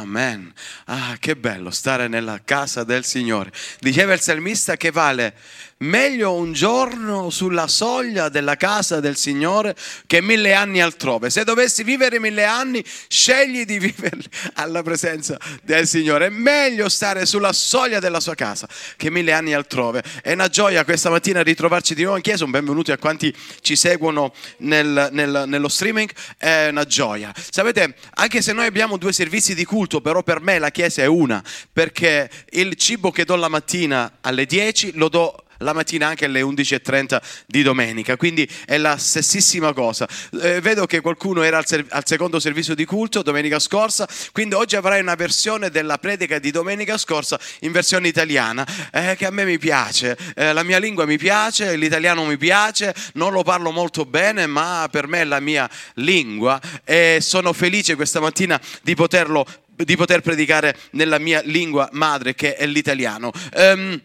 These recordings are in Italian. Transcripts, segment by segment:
Amen. Ah, che bello stare nella casa del Signore. Diceva il salmista che vale meglio un giorno sulla soglia della casa del Signore che mille anni altrove. Se dovessi vivere mille anni, scegli di viverli alla presenza del Signore. È meglio stare sulla soglia della sua casa che mille anni altrove. È una gioia questa mattina ritrovarci di nuovo in chiesa. Un benvenuto a quanti ci seguono nel, nel, nello streaming. È una gioia. Sapete, anche se noi abbiamo due servizi di culto, però per me la chiesa è una, perché il cibo che do la mattina alle 10 lo do la mattina anche alle 11.30 di domenica, quindi è la stessissima cosa. Eh, vedo che qualcuno era al, ser- al, secondo servizio di culto domenica scorsa, quindi oggi avrai una versione della predica di domenica scorsa in versione italiana, eh, che a me mi piace, eh, la mia lingua mi piace, l'italiano mi piace, non lo parlo molto bene, ma per me è la mia lingua e sono felice questa mattina di poterlo di poter predicare nella mia lingua madre che è l'italiano. Um,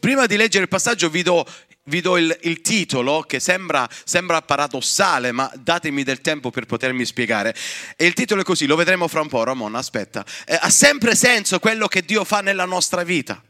prima di leggere il passaggio vi do, vi do il, il, titolo che sembra, sembra, paradossale, ma datemi del tempo per potermi spiegare. E il titolo è così, lo vedremo fra un po', Ramon, aspetta. Eh, ha sempre senso quello che Dio fa nella nostra vita.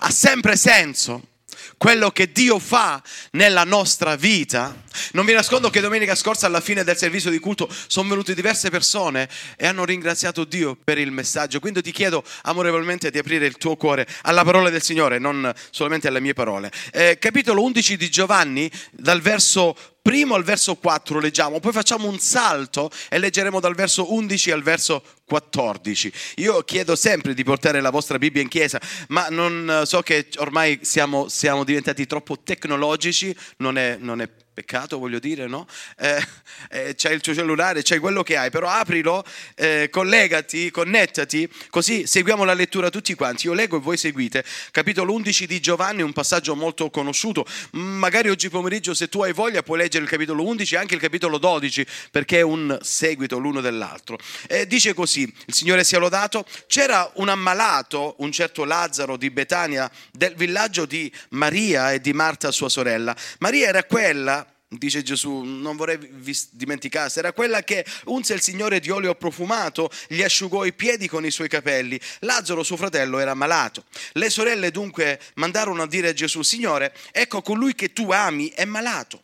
Ha sempre senso quello che Dio fa nella nostra vita. Non vi nascondo che domenica scorsa alla fine del servizio di culto sono venute diverse persone e hanno ringraziato Dio per il messaggio. Quindi ti chiedo amorevolmente di aprire il tuo cuore alla parola del Signore, non solamente alle mie parole. Eh, capitolo 11 di Giovanni, dal verso primo al verso 4 leggiamo, poi facciamo un salto e leggeremo dal verso 11 al verso 14. Io chiedo sempre di portare la vostra Bibbia in chiesa, ma non so che ormai siamo, siamo diventati troppo tecnologici, non è, non è peccato voglio dire, no? Eh, eh, c'hai il tuo cellulare, c'hai quello che hai, però aprilo, eh, collegati, connettati, così seguiamo la lettura tutti quanti. Io leggo e voi seguite. Capitolo 11 di Giovanni, un passaggio molto conosciuto. Magari oggi pomeriggio, se tu hai voglia, puoi leggere il capitolo 11 e anche il capitolo 12, perché è un seguito l'uno dell'altro. E dice così, il Signore sia lodato, c'era un ammalato, un certo Lazzaro di Betania, del villaggio di Maria e di Marta, sua sorella. Maria era quella dice Gesù, non vorrei vi dimenticasse, era quella che unse il Signore di olio profumato, gli asciugò i piedi con i suoi capelli. Lazzaro, suo fratello, era malato. Le sorelle dunque mandarono a dire a Gesù, Signore, ecco colui che tu ami è malato.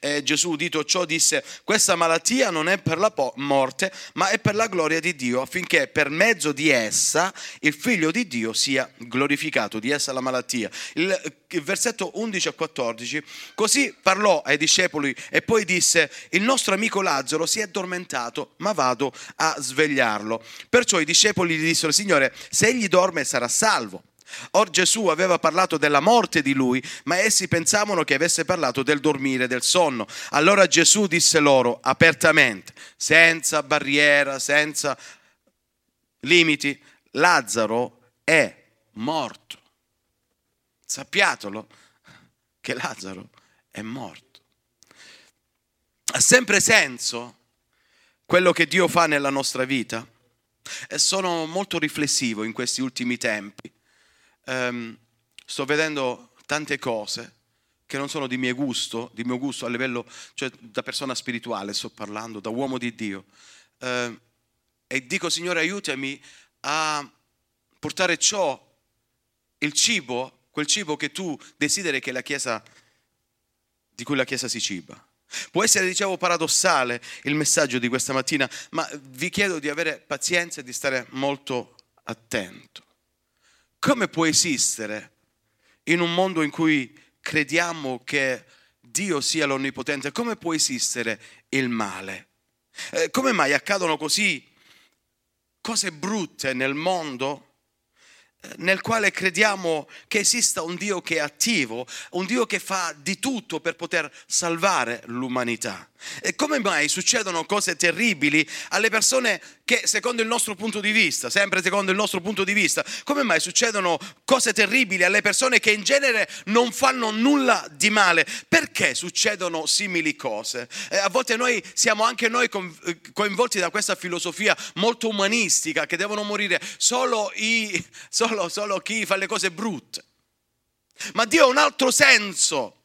Eh, Gesù, udito ciò, disse: Questa malattia non è per la morte, ma è per la gloria di Dio, affinché per mezzo di essa il figlio di Dio sia glorificato. Di essa la malattia. Il, versetto 11 a 14. Così parlò ai discepoli e poi disse: Il nostro amico Lazzaro si è addormentato, ma vado a svegliarlo. Perciò i discepoli gli dissero: Signore, se egli dorme sarà salvo. Or Gesù aveva parlato della morte di lui, ma essi pensavano che avesse parlato del dormire, del sonno. Allora Gesù disse loro apertamente, senza barriera, senza limiti, Lazzaro è morto. Sappiatelo che Lazzaro è morto. Ha sempre senso quello che Dio fa nella nostra vita? E sono molto riflessivo in questi ultimi tempi ehm, sto vedendo tante cose che non sono di mio gusto, di mio gusto a livello, cioè da persona spirituale sto parlando, da uomo di Dio. Eh, e dico, Signore, aiutami a portare ciò, il cibo, quel cibo che tu desideri che la Chiesa, di cui la Chiesa si ciba. Può essere, dicevo, paradossale il messaggio di questa mattina, ma vi chiedo di avere pazienza e di stare molto attento. Come può esistere in un mondo in cui crediamo che Dio sia l'onnipotente? Come può esistere il male? Eh, come mai accadono così cose brutte nel mondo? Eh, nel quale crediamo che esista un Dio che è attivo, un Dio che fa di tutto per poter salvare l'umanità. E come mai succedono cose terribili alle persone che secondo il nostro punto di vista, sempre secondo il nostro punto di vista, come mai succedono cose terribili alle persone che in genere non fanno nulla di male? Perché succedono simili cose? Eh, a volte noi siamo anche noi coinvolti da questa filosofia molto umanistica che devono morire solo, i, solo, solo chi fa le cose brutte. Ma Dio ha un altro senso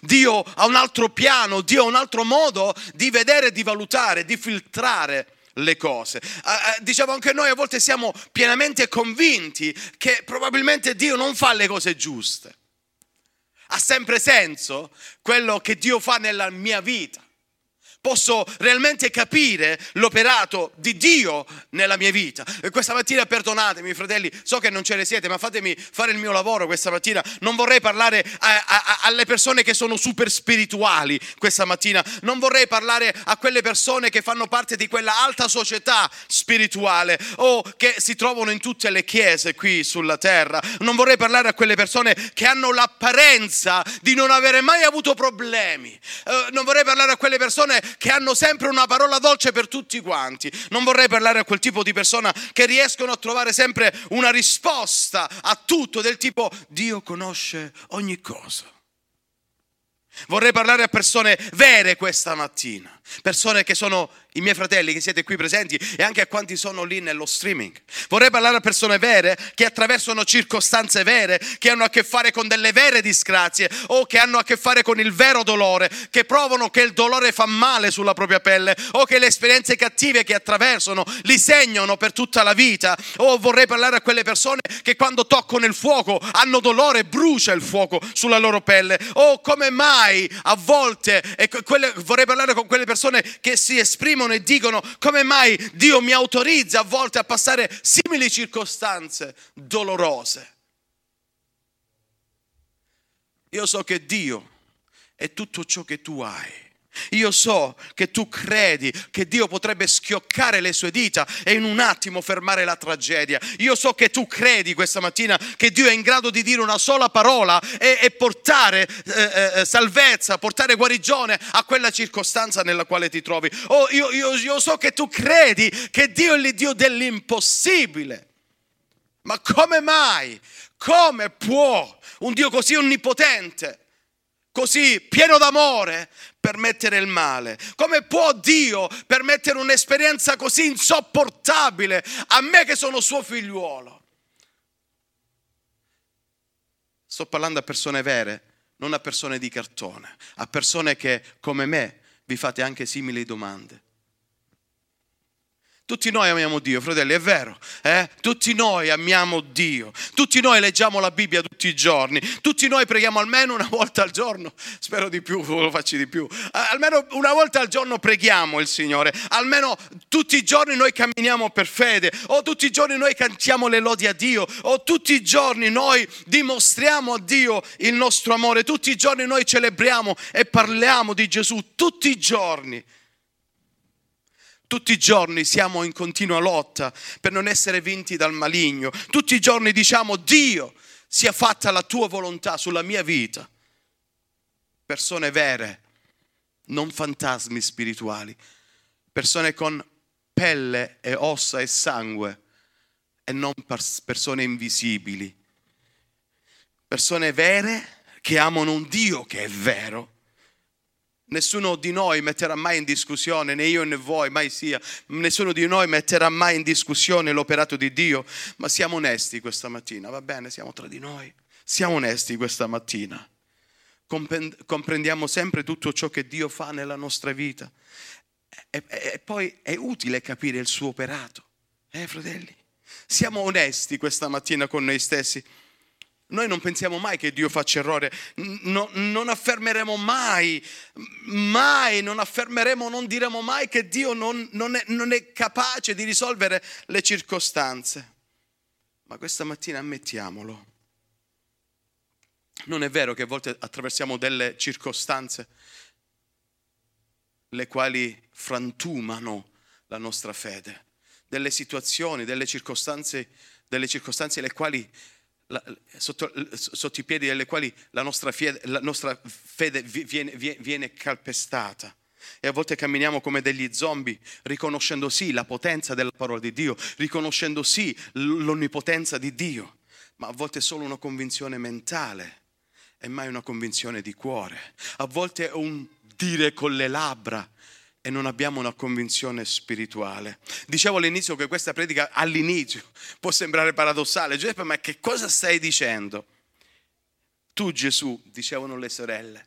Dio ha un altro piano, Dio ha un altro modo di vedere, di valutare, di filtrare le cose. Uh, dicevo anche noi a volte siamo pienamente convinti che probabilmente Dio non fa le cose giuste. Ha sempre senso quello che Dio fa nella mia vita posso realmente capire l'operato di Dio nella mia vita. E questa mattina perdonatemi fratelli, so che non ce ne siete, ma fatemi fare il mio lavoro questa mattina. Non vorrei parlare a, a, alle persone che sono super spirituali questa mattina, non vorrei parlare a quelle persone che fanno parte di quella alta società spirituale o che si trovano in tutte le chiese qui sulla terra. Non vorrei parlare a quelle persone che hanno l'apparenza di non avere mai avuto problemi. Uh, non vorrei parlare a quelle persone che hanno sempre una parola dolce per tutti quanti. Non vorrei parlare a quel tipo di persona che riescono a trovare sempre una risposta a tutto del tipo Dio conosce ogni cosa. Vorrei parlare a persone vere questa mattina, persone che sono i miei fratelli che siete qui presenti e anche a quanti sono lì nello streaming. Vorrei parlare a persone vere che attraversano circostanze vere, che hanno a che fare con delle vere disgrazie o che hanno a che fare con il vero dolore, che provano che il dolore fa male sulla propria pelle o che le esperienze cattive che attraversano li segnano per tutta la vita. O vorrei parlare a quelle persone che quando toccano il fuoco hanno dolore brucia il fuoco sulla loro pelle. O come mai a volte, e quelle, vorrei parlare con quelle persone che si esprimono e dicono come mai Dio mi autorizza a volte a passare simili circostanze dolorose. Io so che Dio è tutto ciò che tu hai. Io so che tu credi che Dio potrebbe schioccare le sue dita e in un attimo fermare la tragedia. Io so che tu credi questa mattina che Dio è in grado di dire una sola parola e, e portare eh, eh, eh salvezza, portare guarigione a quella circostanza nella quale ti trovi. Oh, io, io, io so che tu credi che Dio è il Dio dell'impossibile. Ma come mai? Come può un Dio così onnipotente? Così pieno d'amore permettere il male? Come può Dio permettere un'esperienza così insopportabile a me che sono suo figliuolo? Sto parlando a persone vere, non a persone di cartone, a persone che come me vi fate anche simili domande. Tutti noi amiamo Dio, fratelli, è vero. Eh? Tutti noi amiamo Dio. Tutti noi leggiamo la Bibbia tutti i giorni. Tutti noi preghiamo almeno una volta al giorno. Spero di più, lo faccio di più. Almeno una volta al giorno preghiamo il Signore. Almeno tutti i giorni noi camminiamo per fede. O tutti i giorni noi cantiamo le lodi a Dio. O tutti i giorni noi dimostriamo a Dio il nostro amore. Tutti i giorni noi celebriamo e parliamo di Gesù. Tutti i giorni. Tutti i giorni siamo in continua lotta per non essere vinti dal maligno. Tutti i giorni diciamo Dio sia fatta la tua volontà sulla mia vita. Persone vere, non fantasmi spirituali. Persone con pelle e ossa e sangue e non persone invisibili. Persone vere che amano un Dio che è vero Nessuno di noi metterà mai in discussione, né io né voi, mai sia, nessuno di noi metterà mai in discussione l'operato di Dio, ma siamo onesti questa mattina, va bene, siamo tra di noi, siamo onesti questa mattina. Comprendiamo sempre tutto ciò che Dio fa nella nostra vita e, e, e poi è utile capire il suo operato, eh fratelli? Siamo onesti questa mattina con noi stessi. Noi non pensiamo mai che Dio faccia errore, no, non affermeremo mai, mai, non affermeremo, non diremo mai che Dio non, non, è, non è capace di risolvere le circostanze. Ma questa mattina ammettiamolo. Non è vero che a volte attraversiamo delle circostanze le quali frantumano la nostra fede, delle situazioni, delle circostanze, delle circostanze le quali la, sotto, sotto, i piedi delle quali la nostra fede, la nostra fede viene, viene, calpestata. E a volte camminiamo come degli zombie, riconoscendo sì la potenza della parola di Dio, riconoscendo sì l'onnipotenza di Dio, ma a volte è solo una convinzione mentale e mai una convinzione di cuore. A volte è un dire con le labbra, e non abbiamo una convinzione spirituale. Dicevo all'inizio che questa predica all'inizio può sembrare paradossale. Giuseppe, ma che cosa stai dicendo? Tu Gesù, dicevano le sorelle,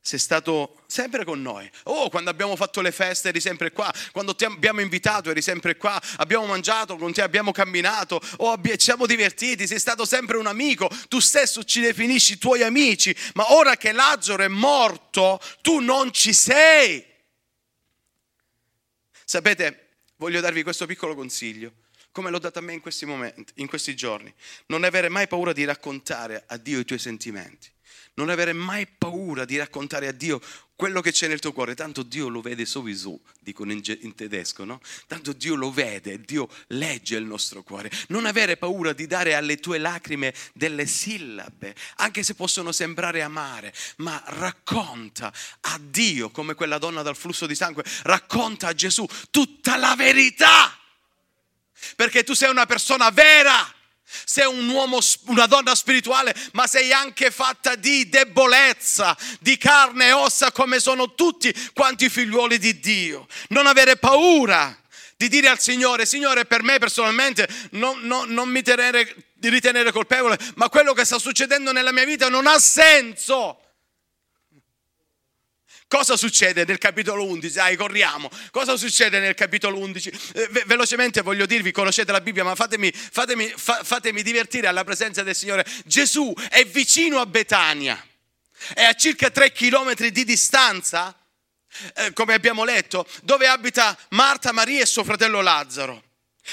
sei stato sempre con noi. Oh, quando abbiamo fatto le feste eri sempre qua, quando ti abbiamo invitato eri sempre qua, abbiamo mangiato con te, abbiamo camminato, oh, ci siamo divertiti, sei stato sempre un amico, tu stesso ci definisci tuoi amici, ma ora che Lazzaro è morto, tu non ci sei. Sapete, voglio darvi questo piccolo consiglio, come l'ho dato a me in questi momenti, in questi giorni. Non avere mai paura di raccontare a Dio i tuoi sentimenti non avere mai paura di raccontare a Dio quello che c'è nel tuo cuore, tanto Dio lo vede sowieso, dicono in, in, tedesco, no? Tanto Dio lo vede, Dio legge il nostro cuore. Non avere paura di dare alle tue lacrime delle sillabe, anche se possono sembrare amare, ma racconta a Dio, come quella donna dal flusso di sangue, racconta a Gesù tutta la verità, perché tu sei una persona vera sei un uomo, una donna spirituale, ma sei anche fatta di debolezza, di carne e ossa come sono tutti quanti figliuoli di Dio. Non avere paura di dire al Signore, Signore per me personalmente non, non, non mi tenere, ritenere colpevole, ma quello che sta succedendo nella mia vita non ha senso. Cosa succede nel capitolo 11? Dai, corriamo. Cosa succede nel capitolo 11? Eh, ve- velocemente voglio dirvi, conoscete la Bibbia, ma fatemi, fatemi, fa- fatemi divertire alla presenza del Signore. Gesù è vicino a Betania, è a circa tre chilometri di distanza, eh, come abbiamo letto, dove abita Marta, Maria e suo fratello Lazzaro.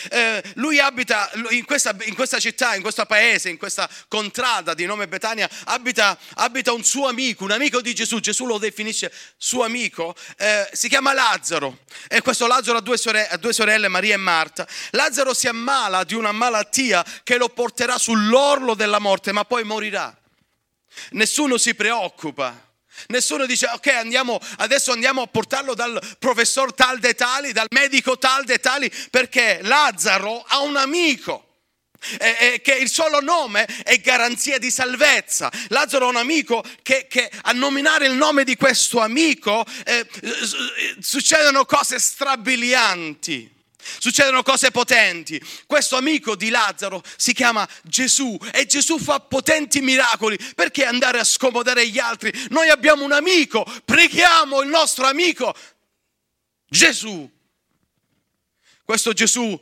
Eh, lui abita in questa, in questa, città, in questo paese, in questa contrada di nome Betania, abita, abita, un suo amico, un amico di Gesù, Gesù lo definisce suo amico, eh, si chiama Lazzaro e questo Lazzaro ha due, sorelle, ha due sorelle, Maria e Marta. Lazzaro si ammala di una malattia che lo porterà sull'orlo della morte, ma poi morirà. Nessuno si preoccupa Nessuno dice ok andiamo, adesso andiamo a portarlo dal professor tal de tali, dal medico tal de tali, perché Lazzaro ha un amico. E, che il solo nome è garanzia di salvezza. Lazzaro ha un amico che, che a nominare il nome di questo amico eh, succedono cose strabilianti. Succedono cose potenti. Questo amico di Lazzaro si chiama Gesù e Gesù fa potenti miracoli. Perché andare a scomodare gli altri? Noi abbiamo un amico, preghiamo il nostro amico Gesù. Questo Gesù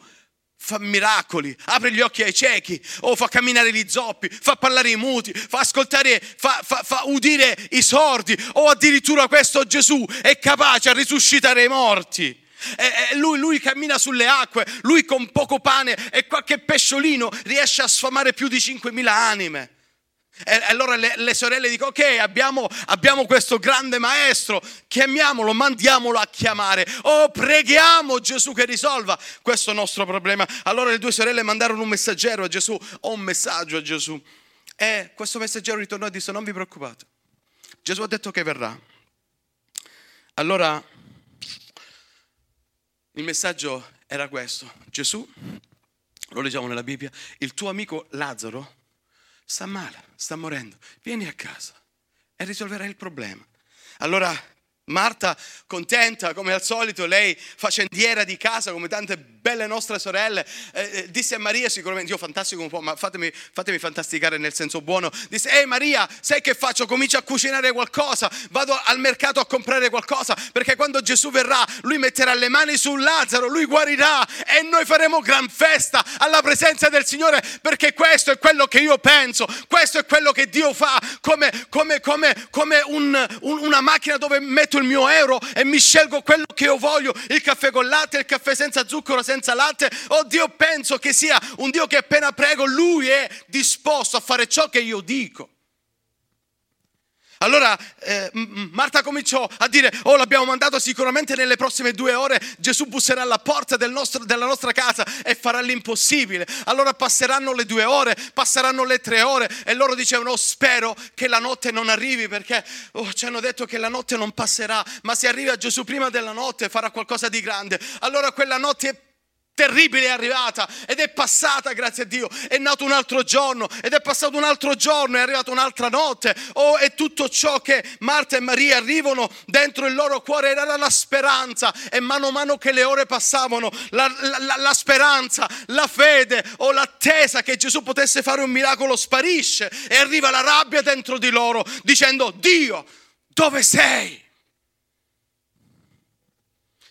fa miracoli, apre gli occhi ai ciechi, o fa camminare gli zoppi, fa parlare i muti, fa ascoltare, fa, fa, fa udire i sordi, o addirittura questo Gesù è capace a risuscitare i morti. E lui, lui, cammina sulle acque, lui con poco pane e qualche pesciolino riesce a sfamare più di 5.000 anime. E allora le, le sorelle dicono, ok, abbiamo, abbiamo, questo grande maestro, chiamiamolo, mandiamolo a chiamare. Oh, preghiamo Gesù che risolva questo nostro problema. Allora le due sorelle mandarono un messaggero a Gesù, o un messaggio a Gesù. E questo messaggero ritornò e disse, non vi preoccupate. Gesù ha detto che verrà. Allora il messaggio era questo. Gesù, lo leggiamo nella Bibbia, il tuo amico Lazzaro sta male, sta morendo. Vieni a casa e risolverai il problema. Allora Marta, contenta come al solito, lei facendiera di casa come tante belle nostre sorelle, eh, eh, disse a Maria sicuramente, io fantastico un po', ma fatemi, fatemi fantasticare nel senso buono, disse, ehi Maria, sai che faccio? Comincio a cucinare qualcosa, vado al mercato a comprare qualcosa, perché quando Gesù verrà, lui metterà le mani sul Lazzaro, lui guarirà e noi faremo gran festa alla presenza del Signore, perché questo è quello che io penso, questo è quello che Dio fa, come, come, come, come un, un, una macchina dove metto il mio euro e mi scelgo quello che io voglio, il caffè con latte, il caffè senza zucchero, senza latte. Oh Dio, penso che sia un Dio che appena prego, Lui è disposto a fare ciò che io dico. Allora eh, Marta cominciò a dire, oh l'abbiamo mandato sicuramente nelle prossime due ore, Gesù busserà alla porta del nostro, della nostra casa e farà l'impossibile. Allora passeranno le due ore, passeranno le tre ore e loro dicevano, oh, spero che la notte non arrivi perché oh, ci hanno detto che la notte non passerà, ma se arriva Gesù prima della notte farà qualcosa di grande. Allora quella notte è terribile è arrivata ed è passata, grazie a Dio. È nato un altro giorno ed è passato un altro giorno, è arrivata un'altra notte. Oh, e tutto ciò che Marta e Maria arrivano dentro il loro cuore era la speranza. E mano a mano che le ore passavano, la, la, la speranza, la fede o l'attesa che Gesù potesse fare un miracolo sparisce e arriva la rabbia dentro di loro dicendo Dio dove sei?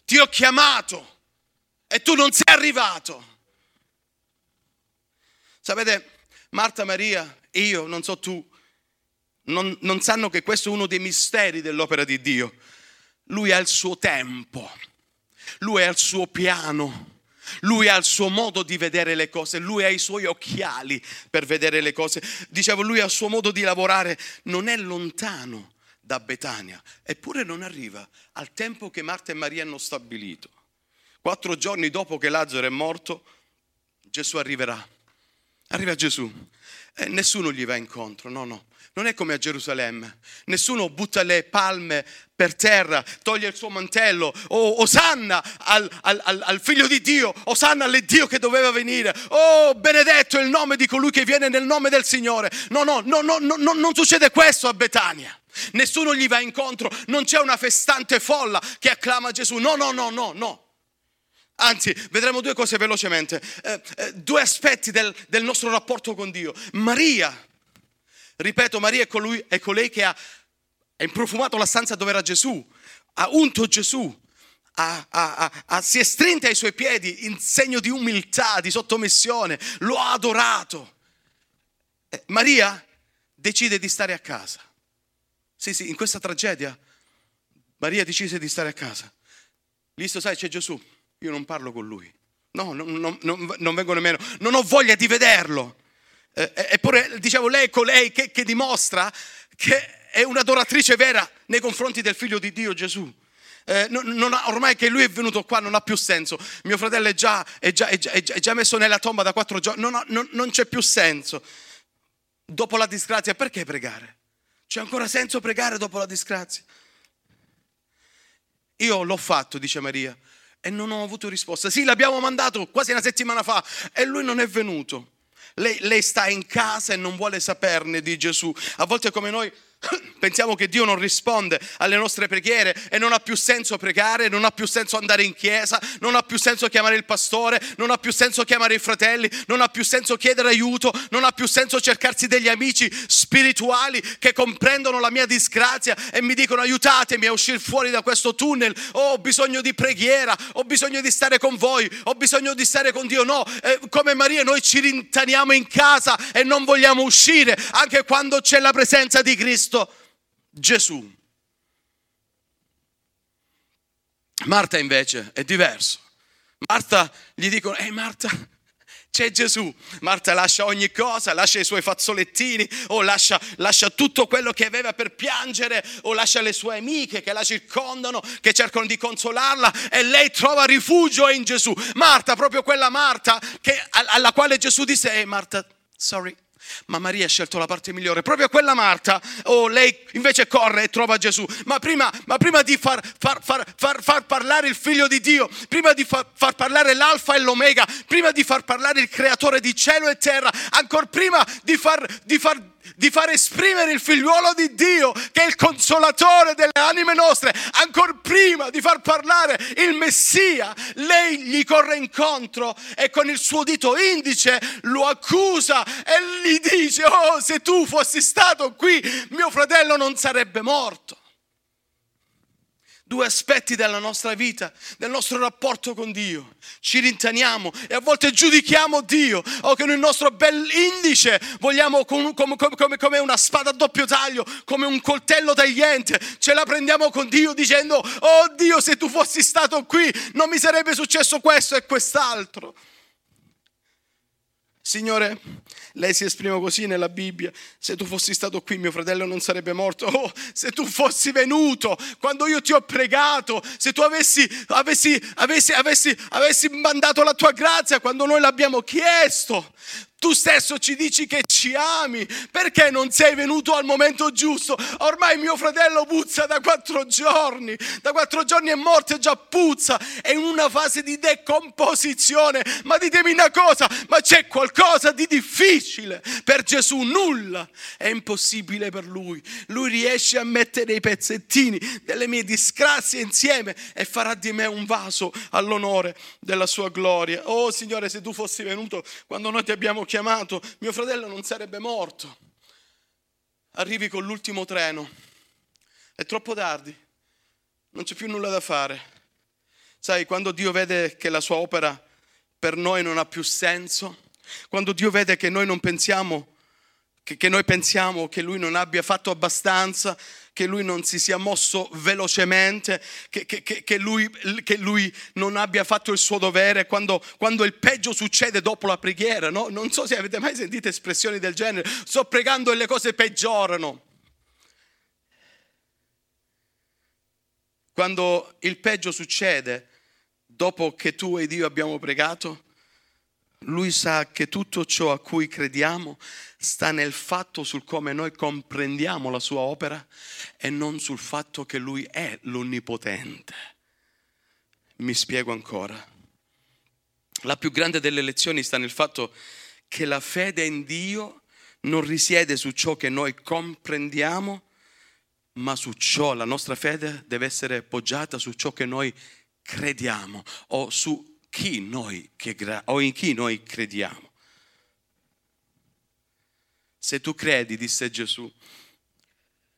Ti ho chiamato e tu non sei arrivato. Sapete, Marta, Maria, io, non so tu, non, non sanno che questo è uno dei misteri dell'opera di Dio. Lui ha il suo tempo, lui ha il suo piano. Lui ha il suo modo di vedere le cose, lui ha i suoi occhiali per vedere le cose. Dicevo, lui ha il suo modo di lavorare, non è lontano da Betania, eppure non arriva al tempo che Marta e Maria hanno stabilito. Quattro giorni dopo che Lazzaro è morto, Gesù arriverà. Arriva Gesù e nessuno gli va incontro, no, no. Non è come a Gerusalemme. Nessuno butta le palme per terra, toglie il suo mantello. Oh, osanna al, al, al, figlio di Dio, osanna all'Iddio che doveva venire. Oh, benedetto è il nome di colui che viene nel nome del Signore. No, no, no, no, no, no non succede questo a Betania. Nessuno gli va incontro, non c'è una festante folla che acclama Gesù. No, no, no, no, no. Anzi, vedremo due cose velocemente, eh, eh, due aspetti del, del nostro rapporto con Dio. Maria Ripeto, Maria è, colui, è colei che ha, ha improfumato la stanza dove era Gesù, ha unto Gesù, ha, ha, si è strinta ai suoi piedi in segno di umiltà, di sottomissione, lo ha adorato. Eh, Maria decide di stare a casa. Sì, sì, in questa tragedia Maria decise di stare a casa. Visto, sai, c'è Gesù, io non parlo con lui. No, non, non, non, non vengo nemmeno, non ho voglia di vederlo. Eh, eh, eppure, dicevo, lei è colei che, che dimostra che è un'adoratrice vera nei confronti del figlio di Dio Gesù. Eh, non, ha, ormai che lui è venuto qua non ha più senso. Mio fratello è già, è già, è già, è già messo nella tomba da quattro giorni, non, ha, non, non, c'è più senso. Dopo la disgrazia, perché pregare? C'è ancora senso pregare dopo la disgrazia? Io l'ho fatto, dice Maria, e non ho avuto risposta. Sì, l'abbiamo mandato quasi una settimana fa e lui non è venuto. Lei, lei sta in casa e non vuole saperne di Gesù. A volte come noi Pensiamo che Dio non risponde alle nostre preghiere e non ha più senso pregare, non ha più senso andare in chiesa, non ha più senso chiamare il pastore, non ha più senso chiamare i fratelli, non ha più senso chiedere aiuto, non ha più senso cercarsi degli amici spirituali che comprendono la mia disgrazia e mi dicono aiutatemi a uscire fuori da questo tunnel, oh, ho bisogno di preghiera, ho bisogno di stare con voi, ho bisogno di stare con Dio. No, eh, come Maria noi ci rintaniamo in casa e non vogliamo uscire anche quando c'è la presenza di Cristo. Cristo Gesù. Marta invece è diverso. Marta gli dicono, ehi Marta, c'è Gesù. Marta lascia ogni cosa, lascia i suoi fazzolettini o lascia, lascia, tutto quello che aveva per piangere o lascia le sue amiche che la circondano, che cercano di consolarla e lei trova rifugio in Gesù. Marta, proprio quella Marta che, alla quale Gesù disse, ehi Marta, sorry, ma Maria ha scelto la parte migliore, proprio quella Marta. Oh, lei invece corre e trova Gesù. Ma prima, ma prima di far, far, far, far, parlare il figlio di Dio, prima di far, parlare l'alfa e l'omega, prima di far parlare il creatore di cielo e terra, ancora prima di far, di far di far esprimere il figliuolo di Dio, che è il consolatore delle anime nostre, ancora prima di far parlare il Messia, lei gli corre incontro e con il suo dito indice lo accusa e gli dice, oh se tu fossi stato qui, mio fratello non sarebbe morto due aspetti della nostra vita, del nostro rapporto con Dio. Ci rintaniamo e a volte giudichiamo Dio o con il nostro bel indice vogliamo come, come, come, come, una spada a doppio taglio, come un coltello tagliente, ce la prendiamo con Dio dicendo, oh Dio se tu fossi stato qui non mi sarebbe successo questo e quest'altro. Signore, lei si esprime così nella Bibbia. Se tu fossi stato qui, mio fratello non sarebbe morto. Oh, se tu fossi venuto quando io ti ho pregato, se tu avessi, avessi, avessi, avessi, avessi mandato la tua grazia quando noi l'abbiamo chiesto. Tu stesso ci dici che ci ami, perché non sei venuto al momento giusto? Ormai mio fratello puzza da quattro giorni, da quattro giorni è morto e già puzza, è in una fase di decomposizione. Ma ditemi una cosa, ma c'è qualcosa di difficile per Gesù? Nulla è impossibile per lui. Lui riesce a mettere i pezzettini delle mie disgrazie insieme e farà di me un vaso all'onore della sua gloria. Oh Signore, se tu fossi venuto quando noi ti abbiamo chiamato, mio fratello non sarebbe morto. Arrivi con l'ultimo treno, È troppo tardi, non c'è più nulla da fare. Sai, quando Dio vede che la sua opera per noi non ha più senso, quando Dio vede che noi non pensiamo, che, che noi pensiamo che Lui non abbia fatto abbastanza, che lui non si sia mosso velocemente, che, che, che, lui, che lui, non abbia fatto il suo dovere quando, quando, il peggio succede dopo la preghiera. No? Non so se avete mai sentito espressioni del genere, sto pregando e le cose peggiorano. Quando il peggio succede dopo che tu ed io abbiamo pregato, lui sa che tutto ciò a cui crediamo sta nel fatto sul come noi comprendiamo la sua opera e non sul fatto che lui è l'onnipotente. Mi spiego ancora. La più grande delle lezioni sta nel fatto che la fede in Dio non risiede su ciò che noi comprendiamo, ma su ciò, la nostra fede deve essere poggiata su ciò che noi crediamo o su chi noi, o in chi noi crediamo. Se tu credi, disse Gesù,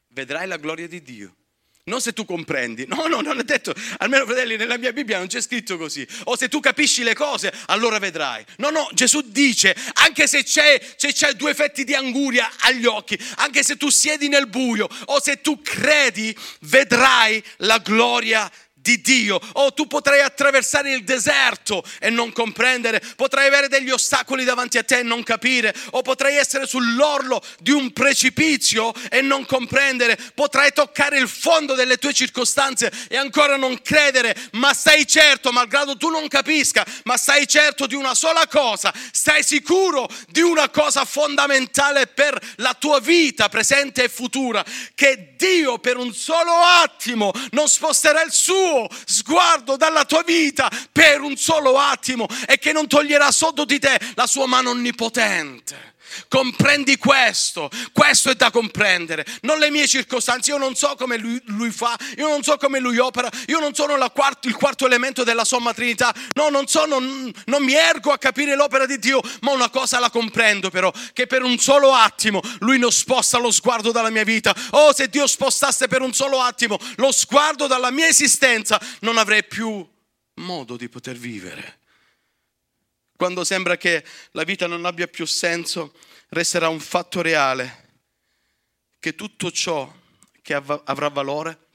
vedrai la gloria di Dio. Non se tu comprendi, no, no, non è detto, almeno fratelli, nella mia Bibbia non c'è scritto così. O se tu capisci le cose, allora vedrai. No, no, Gesù dice, anche se c'è, se c'è due fetti di anguria agli occhi, anche se tu siedi nel buio, o se tu credi, vedrai la gloria di di Dio. Oh, tu potrai attraversare il deserto e non comprendere, potrai avere degli ostacoli davanti a te e non capire, o potrai essere sull'orlo di un precipizio e non comprendere, potrai toccare il fondo delle tue circostanze e ancora non credere, ma stai certo, malgrado tu non capisca, ma stai certo di una sola cosa, stai sicuro di una cosa fondamentale per la tua vita presente e futura, che Dio per un solo attimo non sposterà il suo sguardo dalla tua vita per un solo attimo e che non toglierà sotto di te la sua mano onnipotente. Comprendi questo, questo è da comprendere, non le mie circostanze, io non so come lui, lui fa, io non so come lui opera, io non sono quarto, il quarto elemento della somma Trinità, no, non so, non, non mi ergo a capire l'opera di Dio, ma una cosa la comprendo però, che per un solo attimo lui non sposta lo sguardo dalla mia vita, oh se Dio spostasse per un solo attimo lo sguardo dalla mia esistenza, non avrei più modo di poter vivere quando sembra che la vita non abbia più senso, resterà un fatto reale, che tutto ciò che avrà valore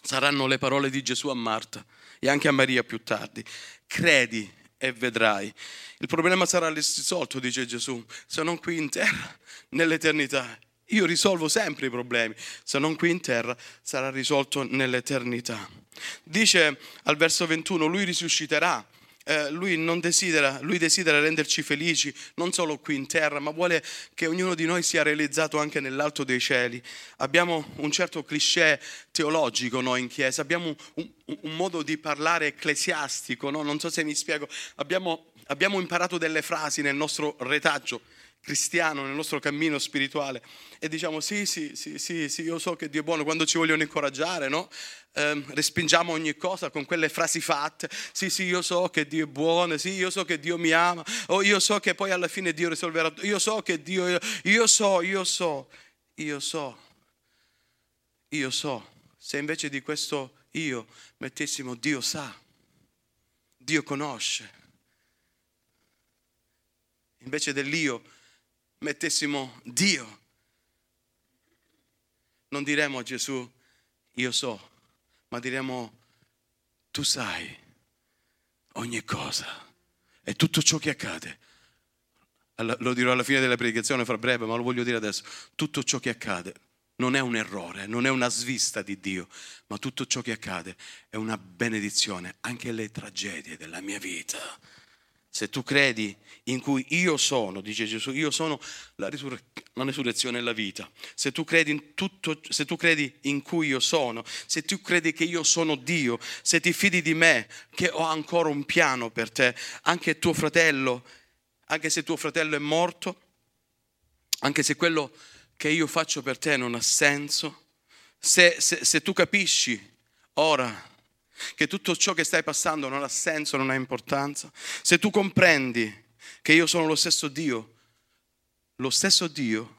saranno le parole di Gesù a Marta e anche a Maria più tardi. Credi e vedrai. Il problema sarà risolto, dice Gesù, se non qui in terra, nell'eternità. Io risolvo sempre i problemi, se non qui in terra sarà risolto nell'eternità. Dice al verso 21, lui risusciterà eh, lui desidera, lui desidera renderci felici non solo qui in terra, ma vuole che ognuno di noi sia realizzato anche nell'alto dei cieli. Abbiamo un certo cliché teologico noi in chiesa, abbiamo un, un modo di parlare ecclesiastico, no? non so se mi spiego, abbiamo, abbiamo imparato delle frasi nel nostro retaggio cristiano, nel nostro cammino spirituale. E diciamo sì, sì, sì, sì, sì, io so che Dio è buono quando ci vogliono incoraggiare, no? Eh, respingiamo ogni cosa con quelle frasi fatte, sì, sì, io so che Dio è buono, sì, io so che Dio mi ama, o io so che poi alla fine Dio risolverà, io so che Dio, io so, io so, io so, io so, se invece di questo io mettessimo Dio sa, Dio conosce, invece dell'io mettessimo Dio, non diremo a Gesù io so, ma diremo tu sai ogni cosa e tutto ciò che accade. Lo dirò alla fine della predicazione fra breve, ma lo voglio dire adesso. Tutto ciò che accade non è un errore, non è una svista di Dio, ma tutto ciò che accade è una benedizione, anche le tragedie della mia vita se tu credi in cui io sono, dice Gesù, io sono la, risurre- la risurrezione e la vita. Se tu, credi in tutto, se tu credi in cui io sono, se tu credi che io sono Dio, se ti fidi di me, che ho ancora un piano per te, anche tuo fratello, anche se tuo fratello è morto, anche se quello che io faccio per te non ha senso, se, se, se tu capisci ora che tutto ciò che stai passando non ha senso, non ha importanza, se tu comprendi che io sono lo stesso Dio, lo stesso Dio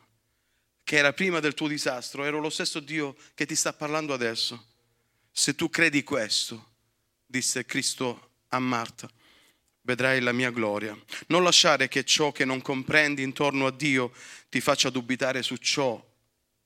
che era prima del tuo disastro, ero lo stesso Dio che ti sta parlando adesso. Se tu credi questo, disse Cristo a Marta, vedrai la mia gloria. Non lasciare che ciò che non comprendi intorno a Dio ti faccia dubitare su ciò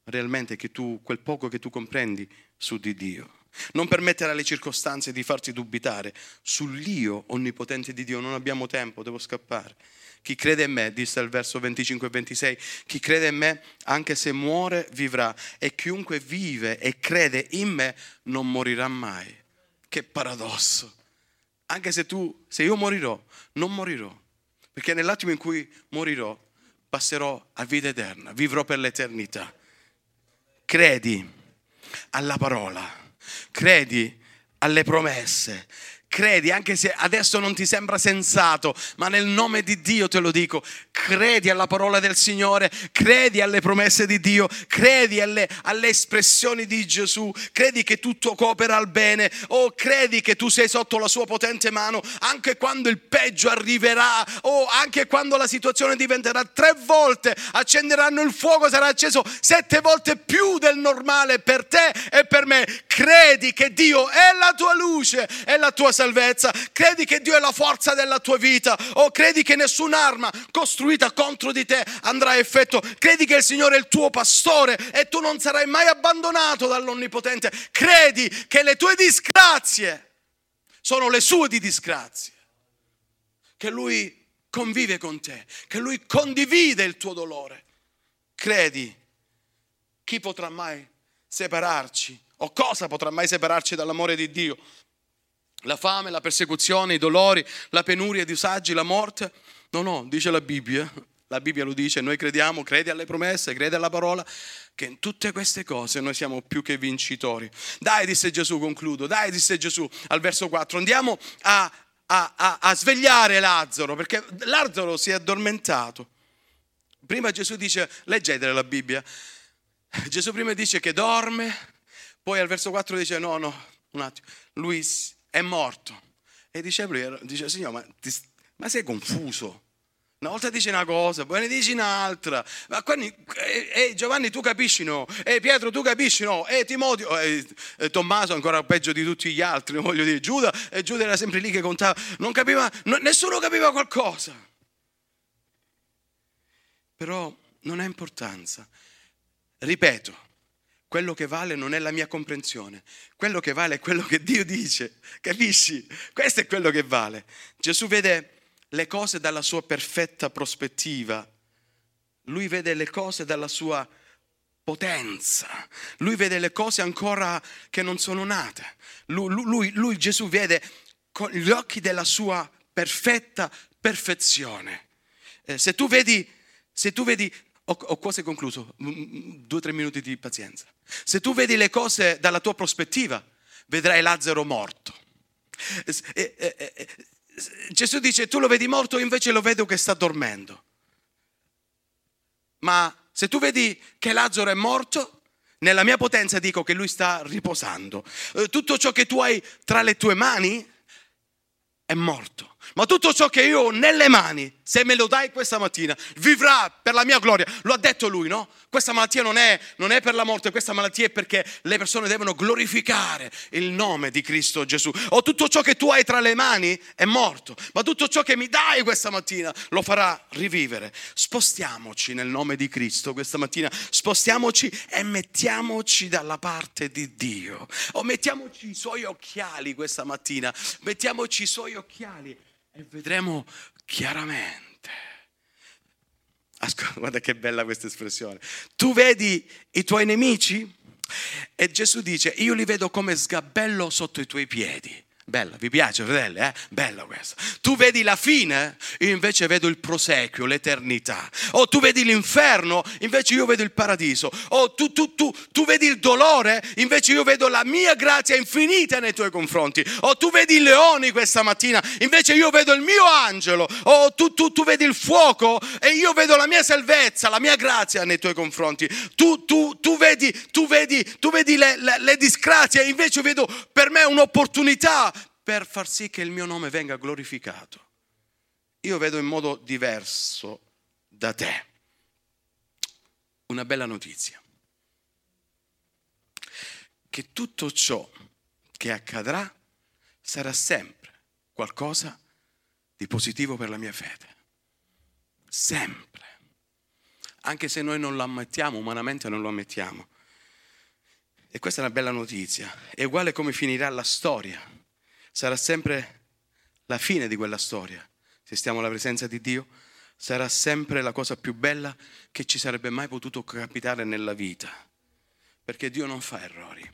realmente che tu, quel poco che tu comprendi su di Dio. Non permettere alle circostanze di farti dubitare sull'io onnipotente di Dio. Non abbiamo tempo, devo scappare. Chi crede in me, disse il verso 25 e 26, chi crede in me, anche se muore, vivrà. E chiunque vive e crede in me, non morirà mai. Che paradosso. Anche se tu, se io morirò, non morirò. Perché nell'attimo in cui morirò, passerò a vita eterna, vivrò per l'eternità. Credi alla parola credi alle promesse, credi, anche se adesso non ti sembra sensato, ma nel nome di Dio te lo dico, credi alla parola del Signore, credi alle promesse di Dio, credi alle, alle espressioni di Gesù, credi che tutto coopera al bene, o credi che tu sei sotto la sua potente mano, anche quando il peggio arriverà, o anche quando la situazione diventerà. Tre volte, accenderanno il fuoco, sarà acceso sette volte più del normale per te e per me. Credi che Dio è la tua luce, è la tua salvezza? Credi che Dio è la forza della tua vita? O credi che nessun'arma costruita contro di te andrà a effetto, credi che il Signore è il tuo pastore e tu non sarai mai abbandonato dall'Onnipotente, credi che le tue disgrazie sono le sue di disgrazie, che Lui convive con te, che Lui condivide il tuo dolore, credi, chi potrà mai separarci o cosa potrà mai separarci dall'amore di Dio? la fame, la persecuzione, i dolori, la penuria, i disagi, la morte. No, no, dice la Bibbia, la Bibbia lo dice, noi crediamo, credi alle promesse, credi alla parola, che in tutte queste cose noi siamo più che vincitori. Dai, disse Gesù, concludo, dai, disse Gesù al verso 4, andiamo a, a, a, a svegliare Lazzaro, perché Lazzaro si è addormentato. Prima Gesù dice, leggete la Bibbia, Gesù prima dice che dorme, poi al verso 4 dice no, no, un attimo, lui è morto. E dice, dice Signore, ma, ti, ma sei confuso? Una volta dici una cosa, poi ne dici un'altra. Ma quindi, eh, eh, Giovanni, tu capisci no? E eh, Pietro, tu capisci no? E Timoteo, eh, eh, Tommaso ancora peggio di tutti gli altri, voglio dire. Giuda, e Giuda era sempre lì che contava. Non capiva, no, nessuno capiva qualcosa. Però non ha importanza. Ripeto, quello che vale non è la mia comprensione, quello che vale è quello che Dio dice, capisci? Questo è quello che vale. Gesù vede le cose dalla sua perfetta prospettiva, lui vede le cose dalla sua potenza, lui vede le cose ancora che non sono nate, lui, lui, lui Gesù vede con gli occhi della sua perfetta perfezione. Eh, se tu vedi, se tu vedi ho, ho quasi concluso, due o tre minuti di pazienza. Se tu vedi le cose dalla tua prospettiva, vedrai Lazzaro morto. E, e, e, Gesù dice, tu lo vedi morto, io invece lo vedo che sta dormendo. Ma se tu vedi che Lazzaro è morto, nella mia potenza dico che lui sta riposando. Eh, tutto ciò che tu hai tra le tue mani è morto. Ma tutto ciò che io ho nelle mani, se me lo dai questa mattina, vivrà per la mia gloria. Lo ha detto lui, no? Questa malattia non è, non è, per la morte, questa malattia è perché le persone devono glorificare il nome di Cristo Gesù. O tutto ciò che tu hai tra le mani è morto, ma tutto ciò che mi dai questa mattina lo farà rivivere. Spostiamoci nel nome di Cristo questa mattina, spostiamoci e mettiamoci dalla parte di Dio. O mettiamoci i suoi occhiali questa mattina, mettiamoci i suoi occhiali e vedremo chiaramente. Ascolta, guarda che bella questa espressione. Tu vedi i tuoi nemici? E Gesù dice, io li vedo come sgabello sotto i tuoi piedi. Bella, vi piace, fratelli? Eh? Bella questa. Tu vedi la fine, io invece vedo il prosequio, l'eternità. O tu vedi l'inferno, invece io vedo il paradiso. O tu, tu, tu, tu vedi il dolore, invece io vedo la mia grazia infinita nei tuoi confronti. O tu vedi i leoni questa mattina, invece io vedo il mio angelo. O tu, tu, tu vedi il fuoco e io vedo la mia salvezza, la mia grazia nei tuoi confronti. Tu, tu, tu vedi, tu vedi, tu vedi le, le, le disgrazie, invece io vedo per me un'opportunità per far sì che il mio nome venga glorificato. Io vedo in modo diverso da te. una bella notizia. Che tutto ciò che accadrà sarà sempre qualcosa di positivo per la mia fede. Sempre. Anche se noi non lo ammettiamo, umanamente non lo ammettiamo. E questa è una bella notizia. È uguale come finirà la storia. Sarà sempre la fine di quella storia. Se stiamo alla presenza di Dio, sarà sempre la cosa più bella che ci sarebbe mai potuto capitare nella vita. Perché Dio non fa errori.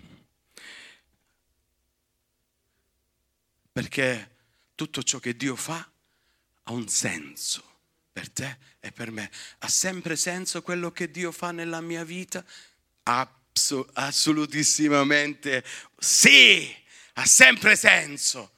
Perché tutto ciò che Dio fa ha un senso per te e per me. Ha sempre senso quello che Dio fa nella mia vita? assolutissimamente sì, ha sempre senso.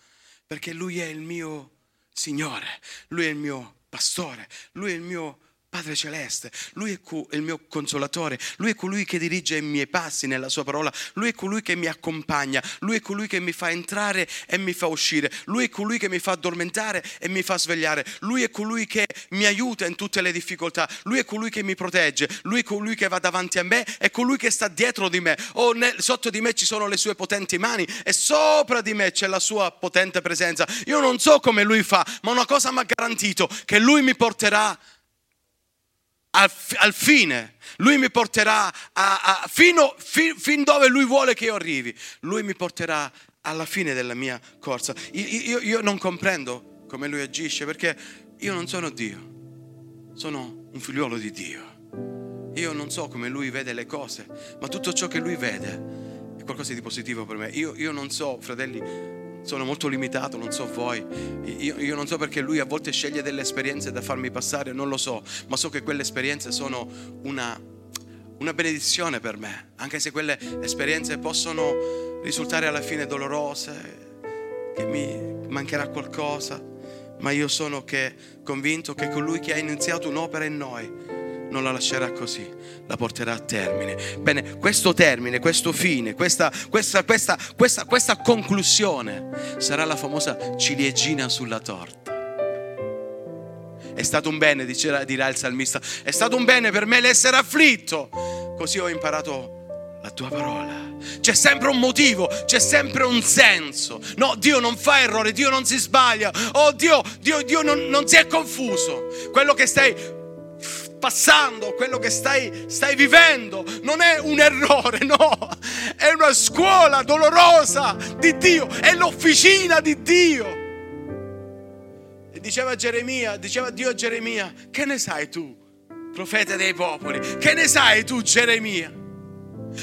Perché Lui è il mio Signore, Lui è il mio pastore, Lui è il mio Padre Celeste, Lui è il mio consolatore, Lui è colui che dirige i miei passi nella Sua parola, Lui è colui che mi accompagna, Lui è colui che mi fa entrare e mi fa uscire, Lui è colui che mi fa addormentare e mi fa svegliare, Lui è colui che mi aiuta in tutte le difficoltà, Lui è colui che mi protegge, Lui è colui che va davanti a me, è colui che sta dietro di me, o nel, sotto di me ci sono le Sue potenti mani e sopra di me c'è la Sua potente presenza. Io non so come Lui fa, ma una cosa mi ha garantito, che Lui mi porterà al, al fine. Lui mi porterà a, a, fino, fin, fin dove Lui vuole che io arrivi. Lui mi porterà alla fine della mia corsa. Io, io, io, non comprendo come lui agisce perché io non sono Dio, sono un figliuolo di Dio. Io non so come lui vede le cose, ma tutto ciò che lui vede è qualcosa di positivo per me. Io, io non so, fratelli, sono molto limitato, non so voi. Io, io, non so perché lui a volte sceglie delle esperienze da farmi passare, non lo so, ma so che quelle esperienze sono una, una benedizione per me, anche se quelle esperienze possono risultare alla fine dolorose, che mi mancherà qualcosa, ma io sono che, convinto che colui che ha iniziato un'opera in noi, non la lascerà così, la porterà a termine. Bene, questo termine, questo fine, questa, questa, questa, questa, conclusione sarà la famosa ciliegina sulla torta. È stato un bene, dirà il salmista, è stato un bene per me l'essere afflitto, così ho imparato la tua parola. C'è sempre un motivo, c'è sempre un senso. No, Dio non fa errore, Dio non si sbaglia. Oh Dio, Dio, Dio non, non si è confuso. Quello che stai passando, quello che stai, stai vivendo, non è un errore, no, è una scuola dolorosa di Dio, è l'officina di Dio. E diceva Geremia, diceva Dio a Geremia, che ne sai tu, profeta dei popoli, che ne sai tu Geremia?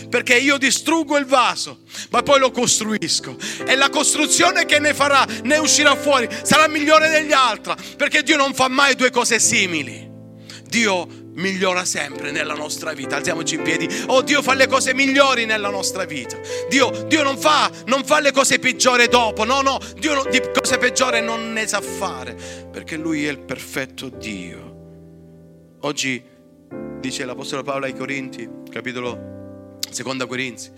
Perché io distruggo il vaso, ma poi lo costruisco. E la costruzione che ne farà, ne uscirà fuori, sarà migliore degli altri. Perché Dio non fa mai due cose simili. Dio migliora sempre nella nostra vita. Alziamoci in piedi. Oh, Dio fa le cose migliori nella nostra vita. Dio, Dio non, fa, non, fa, le cose peggiori dopo. No, no, Dio non, di cose peggiori non ne sa fare. Perché Lui è il perfetto Dio. Oggi dice l'Apostolo Paolo ai Corinti, capitolo 2 Corinzi,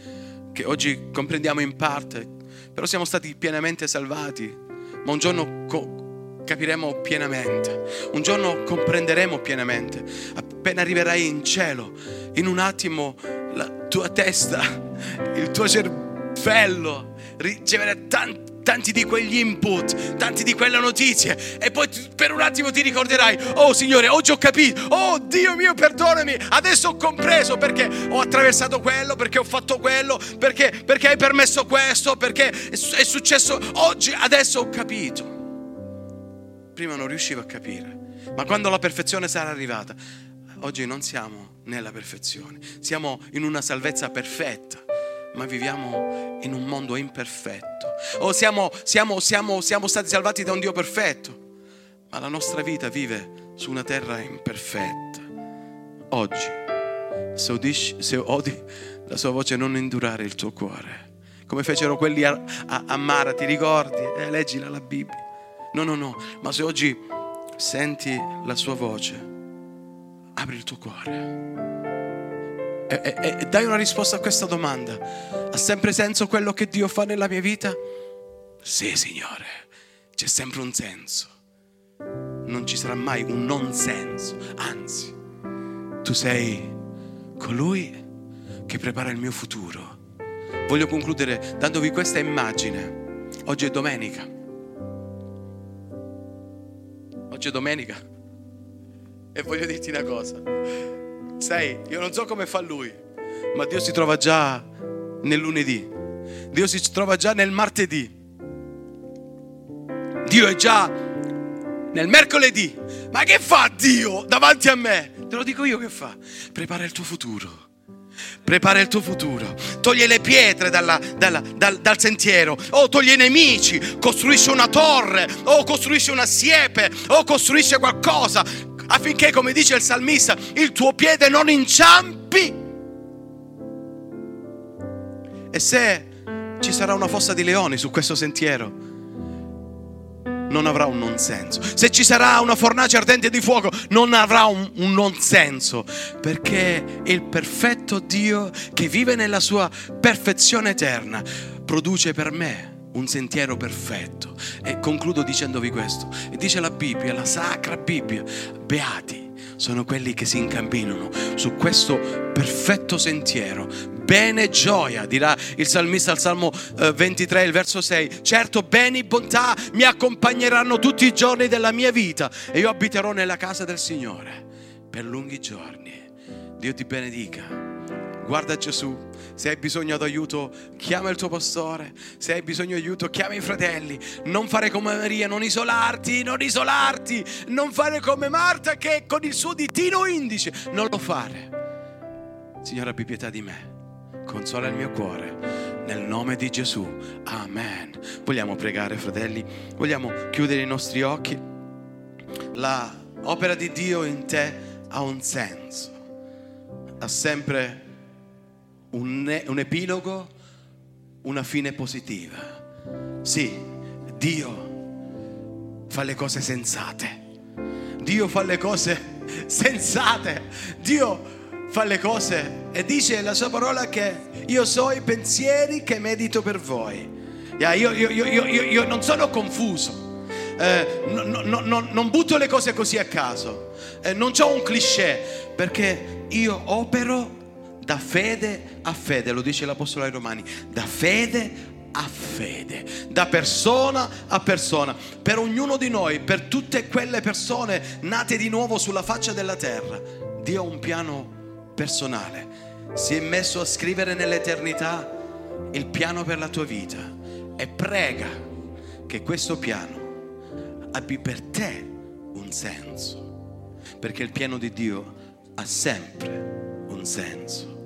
che oggi comprendiamo in parte, però siamo stati pienamente salvati. Ma un giorno capiremo pienamente, un giorno comprenderemo pienamente. Appena arriverai in cielo, in un attimo la tua testa, il tuo cervello riceverà tanti tanti di quegli input, tanti di quelle notizie e poi per un attimo ti ricorderai, oh Signore, oggi ho capito, oh Dio mio perdonami, adesso ho compreso perché ho attraversato quello, perché ho fatto quello, perché, perché hai permesso questo, perché è successo oggi, adesso ho capito prima non riuscivo a capire. Ma quando la perfezione sarà arrivata, oggi non siamo nella perfezione, siamo in una salvezza perfetta, ma viviamo in un mondo imperfetto. O siamo, siamo, siamo, siamo stati salvati da un Dio perfetto, ma la nostra vita vive su una terra imperfetta. Oggi, se, udisci, se odi la sua voce, non indurare il tuo cuore come fecero quelli a, a, a Mara, ti ricordi? Eh, leggila la Bibbia. No, no, no, ma se oggi senti la sua voce, apri il tuo cuore e, e, e dai una risposta a questa domanda. Ha sempre senso quello che Dio fa nella mia vita? Sì, Signore, c'è sempre un senso. Non ci sarà mai un non senso, anzi, tu sei colui che prepara il mio futuro. Voglio concludere dandovi questa immagine. Oggi è domenica. Oggi è domenica. E voglio dirti una cosa. Sai, io non so come fa lui, ma Dio si trova già nel lunedì. Dio si trova già nel martedì. Dio è già nel mercoledì. Ma che fa Dio davanti a me? Te lo dico io che fa. Prepara il tuo futuro. Prepara il tuo futuro, toglie le pietre dalla, dalla, dal, dal, sentiero, o toglie i nemici, costruisce una torre, o costruisce una siepe, o costruisce qualcosa. Affinché, come dice il salmista, il tuo piede non inciampi. E se ci sarà una fossa di leoni su questo sentiero, non avrà un non senso. Se ci sarà una fornace ardente di fuoco, non avrà un, un non senso. Perché il perfetto Dio che vive nella sua perfezione eterna produce per me un sentiero perfetto. E concludo dicendovi questo. E dice la Bibbia, la sacra Bibbia, beati sono quelli che si incamminano su questo perfetto sentiero. Bene e gioia, dirà il salmista al Salmo 23, eh, il verso 6. Certo, bene e bontà mi accompagneranno tutti i giorni della mia vita e io abiterò nella casa del Signore per lunghi giorni. Dio ti benedica. Guarda Gesù se hai bisogno di aiuto, chiama il tuo pastore. Se hai bisogno di aiuto, chiama i fratelli. Non fare come Maria, non isolarti, non isolarti. Non fare come Marta che con il suo ditino indice. Non lo fare. Signore, abbi pietà di me. Consola il mio cuore. Nel nome di Gesù. Amen. Vogliamo pregare, fratelli. Vogliamo chiudere i nostri occhi. La opera di Dio in te ha un senso. Ha sempre un, un epilogo, una fine positiva. Sì, Dio fa le cose sensate. Dio fa le cose sensate. Dio fa le cose e dice la sua parola che io so i pensieri che medito per voi. Yeah, io, io, io, io, non sono confuso. Eh, no, no, no, non butto le cose così a caso. Eh, non ho un cliché perché io opero da fede a fede, lo dice l'Apostolo ai Romani, da fede a fede, da persona a persona, per ognuno di noi, per tutte quelle persone nate di nuovo sulla faccia della terra. Dio ha un piano personale, si è messo a scrivere nell'eternità il piano per la tua vita e prega che questo piano abbia per te un senso, perché il piano di Dio ha sempre un senso.